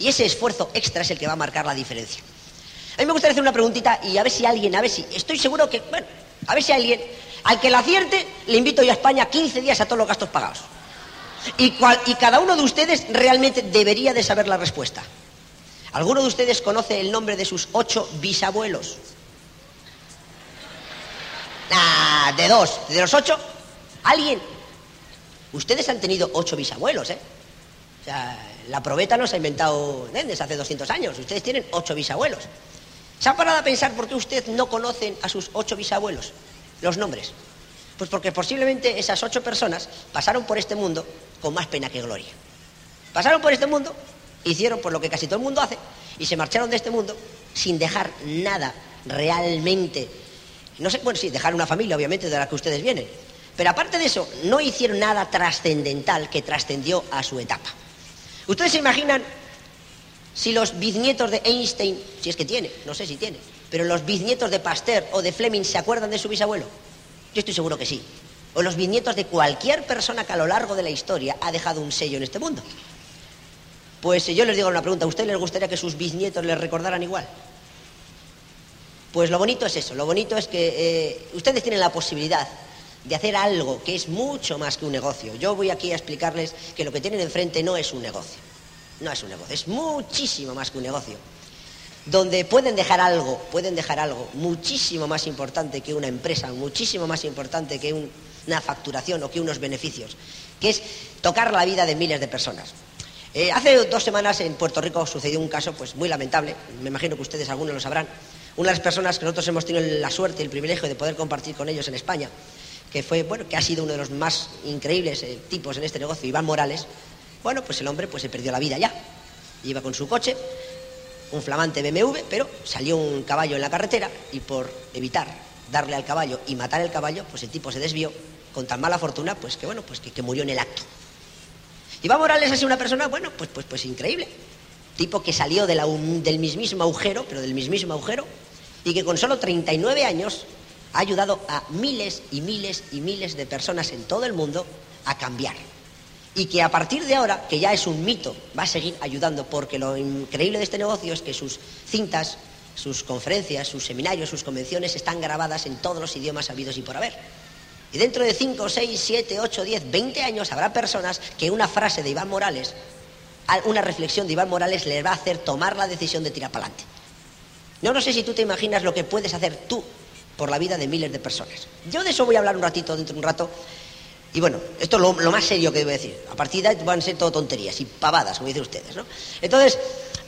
Y ese esfuerzo extra es el que va a marcar la diferencia. A mí me gustaría hacer una preguntita y a ver si alguien, a ver si, estoy seguro que, bueno, a ver si alguien, al que la acierte, le invito yo a España 15 días a todos los gastos pagados. Y, cada uno de ustedes realmente debería de saber la respuesta. ¿Alguno de ustedes conoce el nombre de sus ocho bisabuelos? De dos, de los ocho, ¿alguien? Ustedes han tenido ocho bisabuelos, ¿eh? O sea, la probeta no se ha inventado desde hace 200 años. Ustedes tienen ocho bisabuelos. ¿Se han parado a pensar por qué usted no conocen a sus ocho bisabuelos? Los nombres. Pues porque posiblemente esas ocho personas pasaron por este mundo con más pena que gloria. Pasaron por este mundo, hicieron por lo que casi todo el mundo hace y se marcharon de este mundo sin dejar nada realmente. No sé, bueno, sí, dejar una familia, obviamente, de la que ustedes vienen. Pero aparte de eso, no hicieron nada trascendental que trascendió a su etapa. ¿Ustedes se imaginan si los bisnietos de Einstein, si es que tiene, no sé si tiene, pero los bisnietos de Pasteur o de Fleming se acuerdan de su bisabuelo? Yo estoy seguro que sí. O los bisnietos de cualquier persona que a lo largo de la historia ha dejado un sello en este mundo. Pues yo les digo una pregunta, ¿a ustedes les gustaría que sus bisnietos les recordaran igual? Pues lo bonito es eso, lo bonito es que eh, ustedes tienen la posibilidad de hacer algo que es mucho más que un negocio. Yo voy aquí a explicarles que lo que tienen enfrente no es un negocio, no es un negocio, es muchísimo más que un negocio. Donde pueden dejar algo, pueden dejar algo muchísimo más importante que una empresa, muchísimo más importante que una facturación o que unos beneficios, que es tocar la vida de miles de personas. Eh, hace dos semanas en Puerto Rico sucedió un caso pues muy lamentable, me imagino que ustedes algunos lo sabrán. Una de las personas que nosotros hemos tenido la suerte y el privilegio de poder compartir con ellos en España que fue, bueno, que ha sido uno de los más increíbles eh, tipos en este negocio, Iván Morales, bueno, pues el hombre pues se perdió la vida ya. Iba con su coche, un flamante BMW, pero salió un caballo en la carretera y por evitar darle al caballo y matar el caballo, pues el tipo se desvió con tan mala fortuna, pues que bueno, pues que, murió en el acto. Iván Morales ha sido una persona, bueno, pues, pues, pues increíble. Tipo que salió del mismísimo agujero, pero del mismísimo agujero, y que con solo 39 años ha ayudado a miles y miles y miles de personas en todo el mundo a cambiar. Y que a partir de ahora, que ya es un mito, va a seguir ayudando, porque lo increíble de este negocio es que sus cintas, sus conferencias, sus seminarios, sus convenciones están grabadas en todos los idiomas habidos y por haber. Y dentro de 5, 6, 7, 8, 10, 20 años habrá personas que una frase de Iván Morales, una reflexión de Iván Morales les va a hacer tomar la decisión de tirar para adelante. Yo no sé si tú te imaginas lo que puedes hacer tú por la vida de miles de personas. Yo de eso voy a hablar un ratito, dentro de un rato. Y bueno, esto es lo, más serio que debo decir. A partir de ahí van a ser todo tonterías y pavadas, como dicen ustedes, ¿no? Entonces,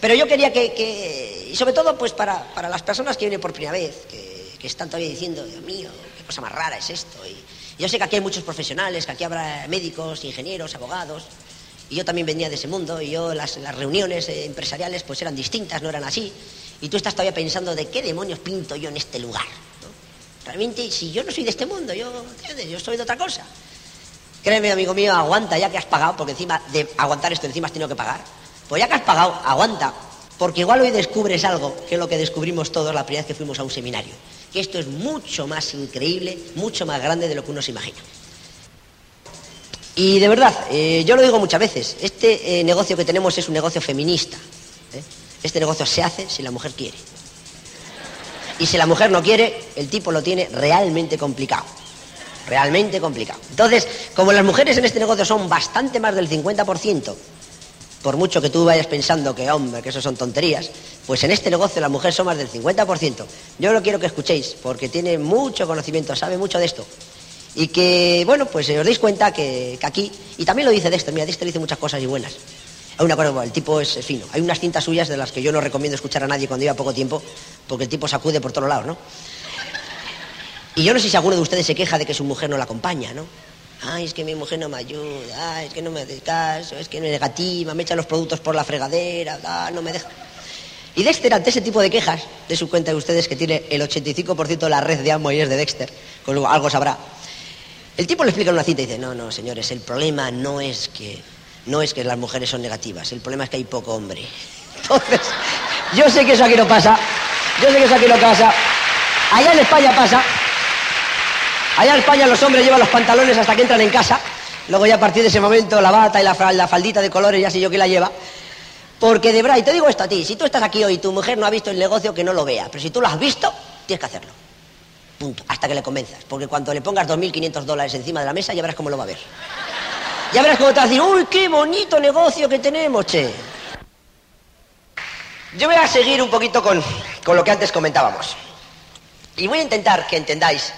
pero yo quería que, y sobre todo pues para, las personas que vienen por primera vez, que, están todavía diciendo, Dios mío, qué cosa más rara es esto. Y yo sé que aquí hay muchos profesionales, que aquí habrá médicos, ingenieros, abogados, y yo también venía de ese mundo, y yo las, las reuniones eh, empresariales pues eran distintas, no eran así, y tú estás todavía pensando de qué demonios pinto yo en este lugar. Realmente, si yo no soy de este mundo, yo, yo soy de otra cosa. Créeme, amigo mío, aguanta ya que has pagado, porque encima de aguantar esto, encima has tenido que pagar. Pues ya que has pagado, aguanta, porque igual hoy descubres algo que es lo que descubrimos todos la primera vez que fuimos a un seminario. Que esto es mucho más increíble, mucho más grande de lo que uno se imagina. Y de verdad, eh, yo lo digo muchas veces, este eh, negocio que tenemos es un negocio feminista. ¿eh? Este negocio se hace si la mujer quiere. Y si la mujer no quiere, el tipo lo tiene realmente complicado. Realmente complicado. Entonces, como las mujeres en este negocio son bastante más del 50%, por mucho que tú vayas pensando que, hombre, que eso son tonterías, pues en este negocio las mujeres son más del 50%. Yo lo quiero que escuchéis, porque tiene mucho conocimiento, sabe mucho de esto. Y que, bueno, pues os deis cuenta que, aquí, y también lo dice de esto, mira, de esto dice muchas cosas y buenas. Hay una cosa, el tipo es fino. Hay unas cintas suyas de las que yo no recomiendo escuchar a nadie cuando lleva poco tiempo, porque el tipo sacude por todos lados, ¿no? Y yo no sé si alguno de ustedes se queja de que su mujer no la acompaña, ¿no? Ay, es que mi mujer no me ayuda, ay, es que no me hace caso, es que es negativa, me echa los productos por la fregadera, no me deja. Y Dexter, ante ese tipo de quejas, de su cuenta de ustedes que tiene el 85% de la red de amo y es de Dexter, con algo sabrá. El tipo le explica en una cita y dice, no, no, señores, el problema no es que no es que las mujeres son negativas, el problema es que hay poco hombre. Entonces, yo sé que eso aquí no pasa, yo sé que eso aquí no pasa. Allá en España pasa. Allá en España los hombres llevan los pantalones hasta que entran en casa. Luego ya a partir de ese momento la bata y la, faldita de colores ya sé yo que la lleva. Porque de verdad, y te digo esto a ti, si tú estás aquí hoy y tu mujer no ha visto el negocio, que no lo vea. Pero si tú lo has visto, tienes que hacerlo. Punto. Hasta que le convenzas. Porque cuando le pongas 2.500 dólares encima de la mesa, ya verás cómo lo va a ver. Ya verás cómo te va a decir, uy, qué bonito negocio que tenemos, che. Yo voy a seguir un poquito con, con lo que antes comentábamos. Y voy a intentar que entendáis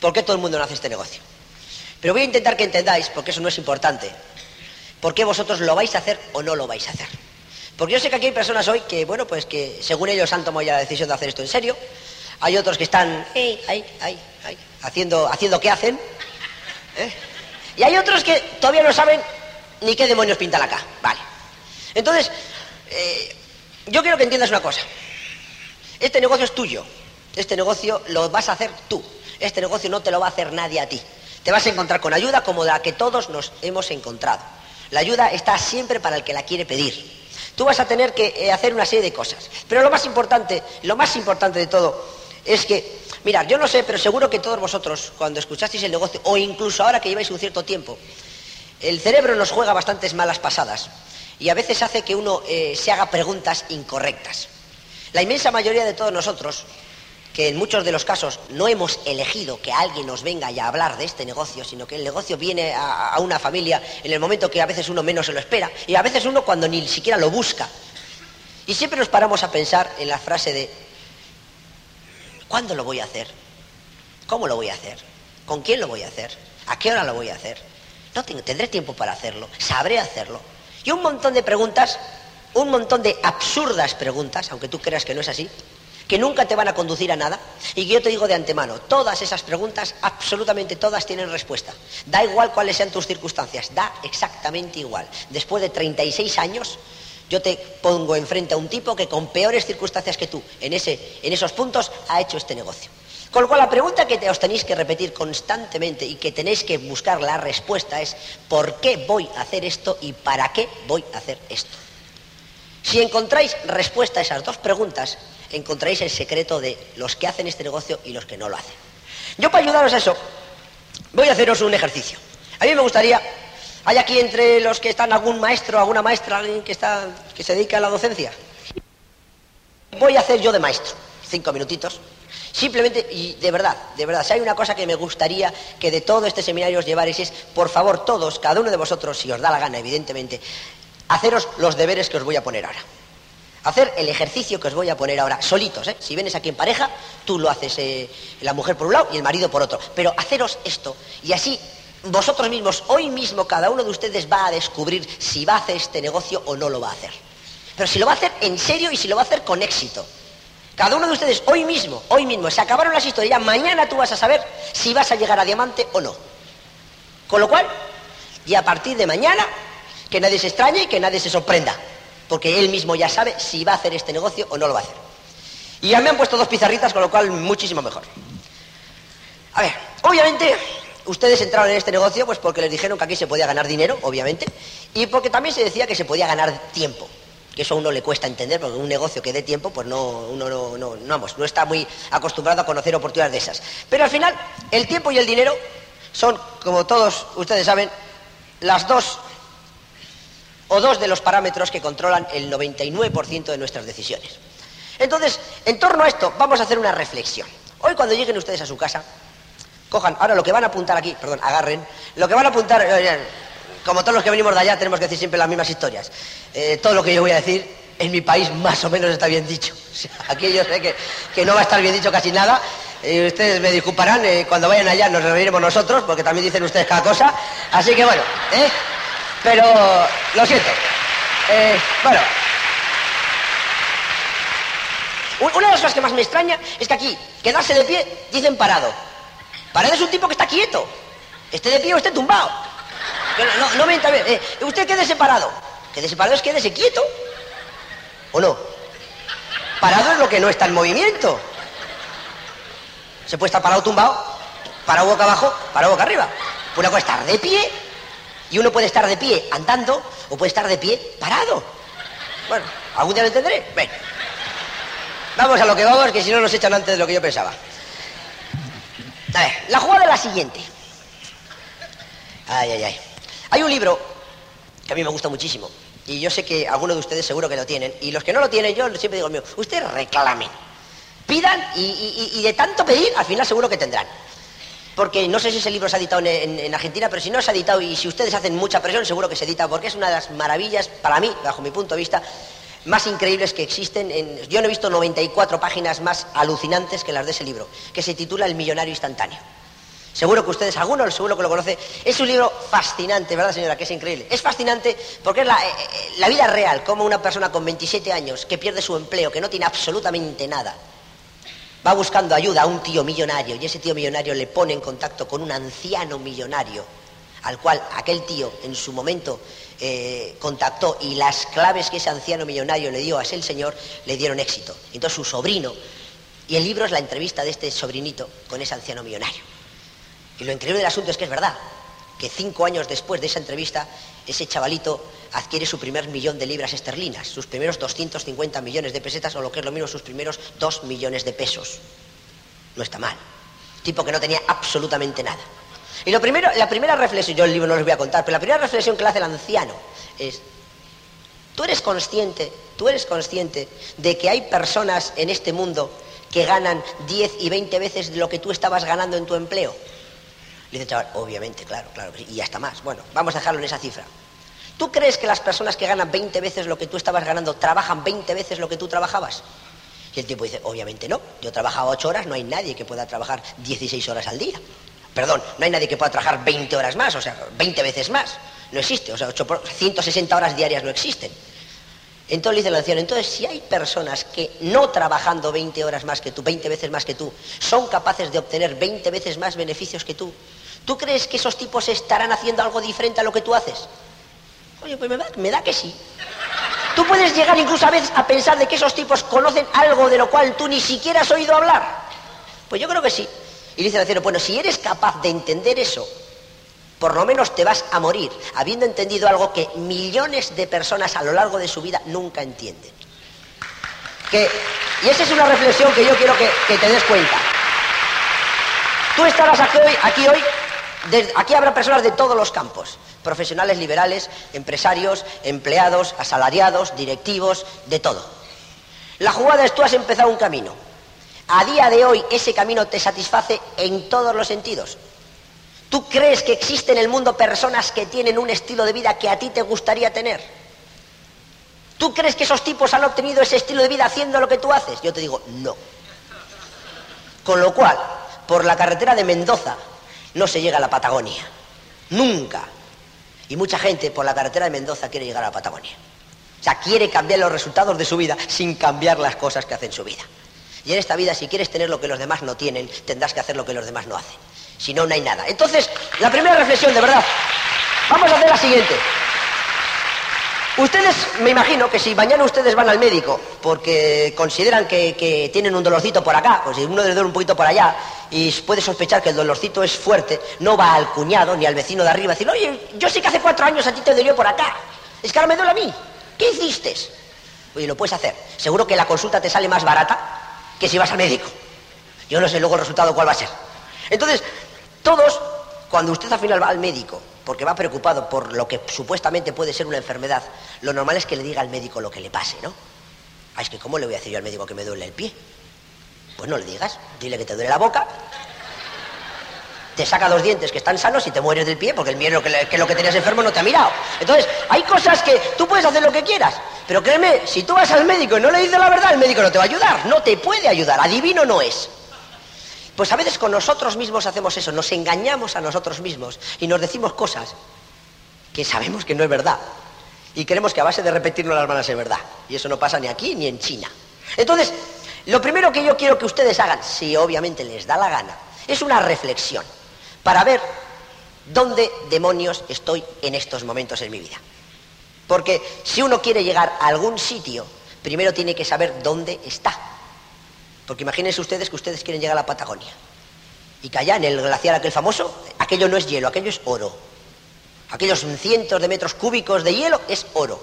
por qué todo el mundo no hace este negocio. Pero voy a intentar que entendáis, porque eso no es importante, por qué vosotros lo vais a hacer o no lo vais a hacer. Porque yo sé que aquí hay personas hoy que, bueno, pues que según ellos han tomado ya la decisión de hacer esto en serio. Hay otros que están eh, ahí, ahí, ahí, haciendo, haciendo qué hacen. ¿eh? Y hay otros que todavía no saben ni qué demonios pintan acá. Vale. Entonces, eh, yo quiero que entiendas una cosa. Este negocio es tuyo. Este negocio lo vas a hacer tú. Este negocio no te lo va a hacer nadie a ti. Te vas a encontrar con ayuda como la que todos nos hemos encontrado. La ayuda está siempre para el que la quiere pedir. Tú vas a tener que eh, hacer una serie de cosas. Pero lo más importante, lo más importante de todo, es que, mirad, yo no sé, pero seguro que todos vosotros, cuando escuchasteis el negocio, o incluso ahora que lleváis un cierto tiempo, el cerebro nos juega bastantes malas pasadas y a veces hace que uno eh, se haga preguntas incorrectas. La inmensa mayoría de todos nosotros que en muchos de los casos no hemos elegido que alguien nos venga a hablar de este negocio, sino que el negocio viene a, a, una familia en el momento que a veces uno menos se lo espera y a veces uno cuando ni siquiera lo busca. Y siempre nos paramos a pensar en la frase de ¿cuándo lo voy a hacer? ¿Cómo lo voy a hacer? ¿Con quién lo voy a hacer? ¿A qué hora lo voy a hacer? No tendré tiempo para hacerlo, sabré hacerlo. Y un montón de preguntas, un montón de absurdas preguntas, aunque tú creas que no es así, que nunca te van a conducir a nada y que yo te digo de antemano, todas esas preguntas, absolutamente todas tienen respuesta. Da igual cuáles sean tus circunstancias, da exactamente igual. Después de 36 años, yo te pongo enfrente a un tipo que con peores circunstancias que tú, en, ese, en esos puntos, ha hecho este negocio. Con lo cual la pregunta que os tenéis que repetir constantemente y que tenéis que buscar la respuesta es ¿por qué voy a hacer esto y para qué voy a hacer esto? Si encontráis respuesta a esas dos preguntas, encontráis el secreto de los que hacen este negocio y los que no lo hacen. Yo para ayudaros a eso, voy a haceros un ejercicio. A mí me gustaría, ¿hay aquí entre los que están algún maestro, alguna maestra, alguien que, está, que se dedica a la docencia? Voy a hacer yo de maestro, cinco minutitos. Simplemente, y de verdad, de verdad, si hay una cosa que me gustaría que de todo este seminario os llevarais es, por favor, todos, cada uno de vosotros, si os da la gana, evidentemente, haceros los deberes que os voy a poner ahora hacer el ejercicio que os voy a poner ahora, solitos, ¿eh? Si vienes aquí en pareja, tú lo haces eh, la mujer por un lado y el marido por otro. Pero haceros esto y así vosotros mismos, hoy mismo, cada uno de ustedes va a descubrir si va a hacer este negocio o no lo va a hacer. Pero si lo va a hacer en serio y si lo va a hacer con éxito. Cada uno de ustedes, hoy mismo, hoy mismo, se acabaron las historias, mañana tú vas a saber si vas a llegar a diamante o no. Con lo cual, y a partir de mañana, que nadie se extrañe y que nadie se sorprenda porque él mismo ya sabe si va a hacer este negocio o no lo va a hacer. Y ya me han puesto dos pizarritas, con lo cual muchísimo mejor. A ver, obviamente ustedes entraron en este negocio pues porque les dijeron que aquí se podía ganar dinero, obviamente, y porque también se decía que se podía ganar tiempo. Que eso a uno le cuesta entender, porque un negocio que dé tiempo, pues no, uno no, no, no, vamos, no está muy acostumbrado a conocer oportunidades de esas. Pero al final, el tiempo y el dinero son, como todos ustedes saben, las dos o dos de los parámetros que controlan el 99% de nuestras decisiones. Entonces, en torno a esto, vamos a hacer una reflexión. Hoy cuando lleguen ustedes a su casa, cojan, ahora lo que van a apuntar aquí, perdón, agarren, lo que van a apuntar, eh, como todos los que venimos de allá, tenemos que decir siempre las mismas historias. Eh, todo lo que yo voy a decir, en mi país más o menos está bien dicho. aquí yo sé que, no va a estar bien dicho casi nada. y ustedes me disculparán, eh, cuando vayan allá nos reuniremos nosotros, porque también dicen ustedes cada cosa. Así que bueno, ¿eh? Pero lo siento. Eh, bueno. Una de las cosas que más me extraña es que aquí, quedarse de pie, dicen parado. Parado es un tipo que está quieto. Esté de pie o esté tumbado. No, no, me entra eh, usted quédese parado. Quédese parado es quédese quieto. ¿O no? Parado es lo que no está en movimiento. Se puede estar parado tumbado, parado boca abajo, parado boca arriba. Una cosa estar de pie y uno puede estar de pie andando o puede estar de pie parado. Bueno, algún día lo entenderé. Vamos a lo que vamos, que si no nos echan antes de lo que yo pensaba. A ver, la jugada es la siguiente. Ay, ay, ay. Hay un libro que a mí me gusta muchísimo, y yo sé que algunos de ustedes seguro que lo tienen, y los que no lo tienen, yo siempre digo, mío, ustedes reclamen, pidan y, de tanto pedir, al final seguro que tendrán. Porque no sé si ese libro se ha editado en, Argentina, pero si no se ha editado y si ustedes hacen mucha presión, seguro que se edita, porque es una de las maravillas, para mí, bajo mi punto de vista, más increíbles que existen. yo no he visto 94 páginas más alucinantes que las de ese libro, que se titula El millonario instantáneo. Seguro que ustedes, algunos seguro que lo conoce. Es un libro fascinante, ¿verdad, señora? Que es increíble. Es fascinante porque es la, eh, eh, la vida real, como una persona con 27 años que pierde su empleo, que no tiene absolutamente nada, va buscando ayuda a un tío millonario y ese tío millonario le pone en contacto con un anciano millonario al cual aquel tío en su momento eh, contactó y las claves que ese anciano millonario le dio a ese señor le dieron éxito. Entonces su sobrino, y el libro es la entrevista de este sobrinito con ese anciano millonario. Y lo increíble del asunto es que es verdad, que cinco años después de esa entrevista, ese chavalito adquiere su primer millón de libras esterlinas, sus primeros 250 millones de pesetas, o lo que es lo mismo, sus primeros dos millones de pesos. No está mal. Tipo que no tenía absolutamente nada. Y lo primero, la primera reflexión, yo el libro no les voy a contar, pero la primera reflexión que le hace el anciano es, tú eres consciente, tú eres consciente de que hay personas en este mundo que ganan 10 y 20 veces lo que tú estabas ganando en tu empleo. Le dice chaval, obviamente, claro, claro, y hasta más. Bueno, vamos a dejarlo en esa cifra. ¿Tú crees que las personas que ganan 20 veces lo que tú estabas ganando trabajan 20 veces lo que tú trabajabas? Y el tipo dice, obviamente no, yo trabajaba 8 horas, no hay nadie que pueda trabajar 16 horas al día. Perdón, no hay nadie que pueda trabajar 20 horas más, o sea, 20 veces más. No existe, o sea, 160 horas diarias no existen. Entonces le dice el anciano, entonces si hay personas que no trabajando 20 horas más que tú, 20 veces más que tú, son capaces de obtener 20 veces más beneficios que tú, ¿Tú crees que esos tipos estarán haciendo algo diferente a lo que tú haces? Oye, pues me da, que sí. Tú puedes llegar incluso a veces a pensar de que esos tipos conocen algo de lo cual tú ni siquiera has oído hablar. Pues yo creo que sí. Y dice el anciano, bueno, si eres capaz de entender eso, por lo menos te vas a morir habiendo entendido algo que millones de personas a lo largo de su vida nunca entienden. y esa es una reflexión que yo quiero que, te des cuenta. Tú estarás aquí hoy, aquí hoy aquí habrá personas de todos los campos, profesionales liberales, empresarios, empleados, asalariados, directivos, de todo. La jugada es tú has empezado un camino. A día de hoy ese camino te satisface en todos los sentidos. ¿Tú crees que existe en el mundo personas que tienen un estilo de vida que a ti te gustaría tener? ¿Tú crees que esos tipos han obtenido ese estilo de vida haciendo lo que tú haces? Yo te digo, no. Con lo cual, por la carretera de Mendoza no se llega a la Patagonia. Nunca. Y mucha gente por la carretera de Mendoza quiere llegar a la Patagonia. O sea, quiere cambiar los resultados de su vida sin cambiar las cosas que hacen su vida. Y en esta vida, si quieres tener lo que los demás no tienen, tendrás que hacer lo que los demás no hacen. Si no, no hay nada. Entonces, la primera reflexión, de verdad, vamos a hacer la siguiente. Ustedes, me imagino que si mañana ustedes van al médico porque consideran que, tienen un dolorcito por acá, o si uno les duele un poquito por allá, y puede sospechar que el dolorcito es fuerte, no va al cuñado ni al vecino de arriba a decir, oye, yo sé que hace cuatro años a ti te dolió por acá, es que ahora me duele a mí, ¿qué hiciste? Oye, lo puedes hacer. Seguro que la consulta te sale más barata que si vas al médico. Yo no sé luego el resultado cuál va a ser. Entonces, todos, cuando usted al final va al médico, porque va preocupado por lo que supuestamente puede ser una enfermedad, lo normal es que le diga al médico lo que le pase, ¿no? Ah, es que ¿cómo le voy a decir yo al médico que me duele el pie? Pues no le digas, dile que te duele la boca, te saca dos dientes que están sanos y te mueres del pie porque el miedo que, que lo que tenías enfermo no te ha mirado. Entonces, hay cosas que tú puedes hacer lo que quieras, pero créeme, si tú vas al médico y no le dices la verdad, el médico no te va a ayudar, no te puede ayudar, adivino no es. Pues a veces con nosotros mismos hacemos eso, nos engañamos a nosotros mismos y nos decimos cosas que sabemos que no es verdad. Y creemos que a base de repetirlo las van a ser verdad. Y eso no pasa ni aquí ni en China. Entonces, lo primero que yo quiero que ustedes hagan, si obviamente les da la gana, es una reflexión para ver dónde demonios estoy en estos momentos en mi vida. Porque si uno quiere llegar a algún sitio, primero tiene que saber dónde está. Porque imagínense ustedes que ustedes quieren llegar a la Patagonia. Y que allá en el glaciar aquel famoso, aquello no es hielo, aquello es oro. Aquellos cientos de metros cúbicos de hielo es oro.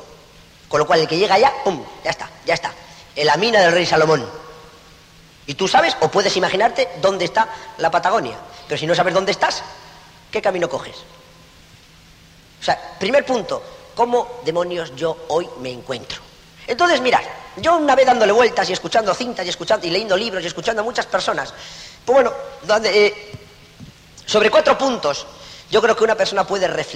Con lo cual el que llega allá, ¡pum! Ya está, ya está. En la mina del rey Salomón. Y tú sabes o puedes imaginarte dónde está la Patagonia. Pero si no sabes dónde estás, ¿qué camino coges? O sea, primer punto, cómo demonios yo hoy me encuentro. Entonces, mirad, yo una vez dándole vueltas y escuchando cintas y escuchando y leyendo libros y escuchando a muchas personas, pues bueno, eh, sobre cuatro puntos yo creo que una persona puede reflexionar